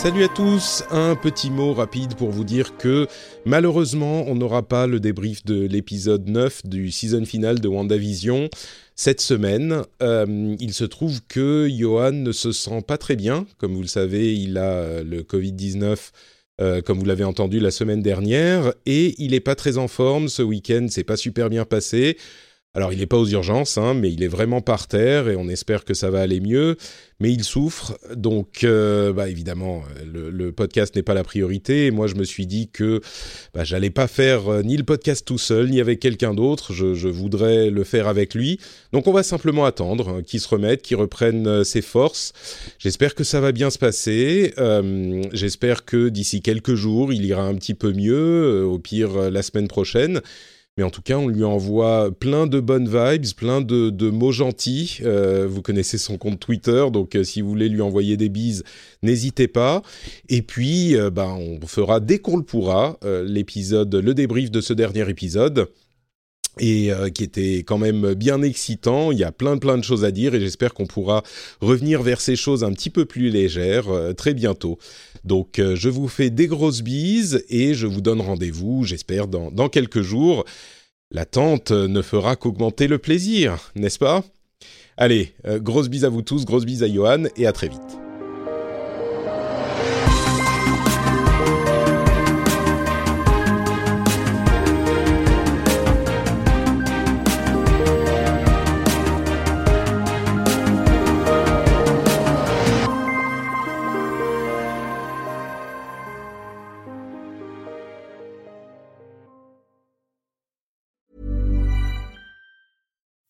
Salut à tous, un petit mot rapide pour vous dire que malheureusement on n'aura pas le débrief de l'épisode 9 du season final de WandaVision cette semaine. Euh, il se trouve que Johan ne se sent pas très bien, comme vous le savez il a le Covid-19 euh, comme vous l'avez entendu la semaine dernière, et il n'est pas très en forme ce week-end, c'est pas super bien passé. Alors il n'est pas aux urgences, hein, mais il est vraiment par terre et on espère que ça va aller mieux. Mais il souffre, donc euh, bah, évidemment le, le podcast n'est pas la priorité. Moi je me suis dit que bah, j'allais pas faire euh, ni le podcast tout seul ni avec quelqu'un d'autre. Je, voudrais le faire avec lui. Donc on va simplement attendre hein, qu'il se remette, qu'il reprenne euh, ses forces. J'espère que ça va bien se passer. Euh, J'espère que d'ici quelques jours il ira un petit peu mieux. Euh, au pire la semaine prochaine. Mais en tout cas, on lui envoie plein de bonnes vibes, plein de, de mots gentils. Euh, vous connaissez son compte Twitter, donc euh, si vous voulez lui envoyer des bises, n'hésitez pas. Et puis, euh, bah, on fera dès qu'on le pourra l'épisode, le débrief de ce dernier épisode et euh, qui était quand même bien excitant. Il y a plein plein de choses à dire et j'espère qu'on pourra revenir vers ces choses un petit peu plus légères euh, très bientôt. Donc euh, je vous fais des grosses bises et je vous donne rendez-vous, j'espère, dans, dans quelques jours. L'attente ne fera qu'augmenter le plaisir, n'est-ce pas? Allez, grosses bises à vous tous, grosses bises à Johan et à très vite.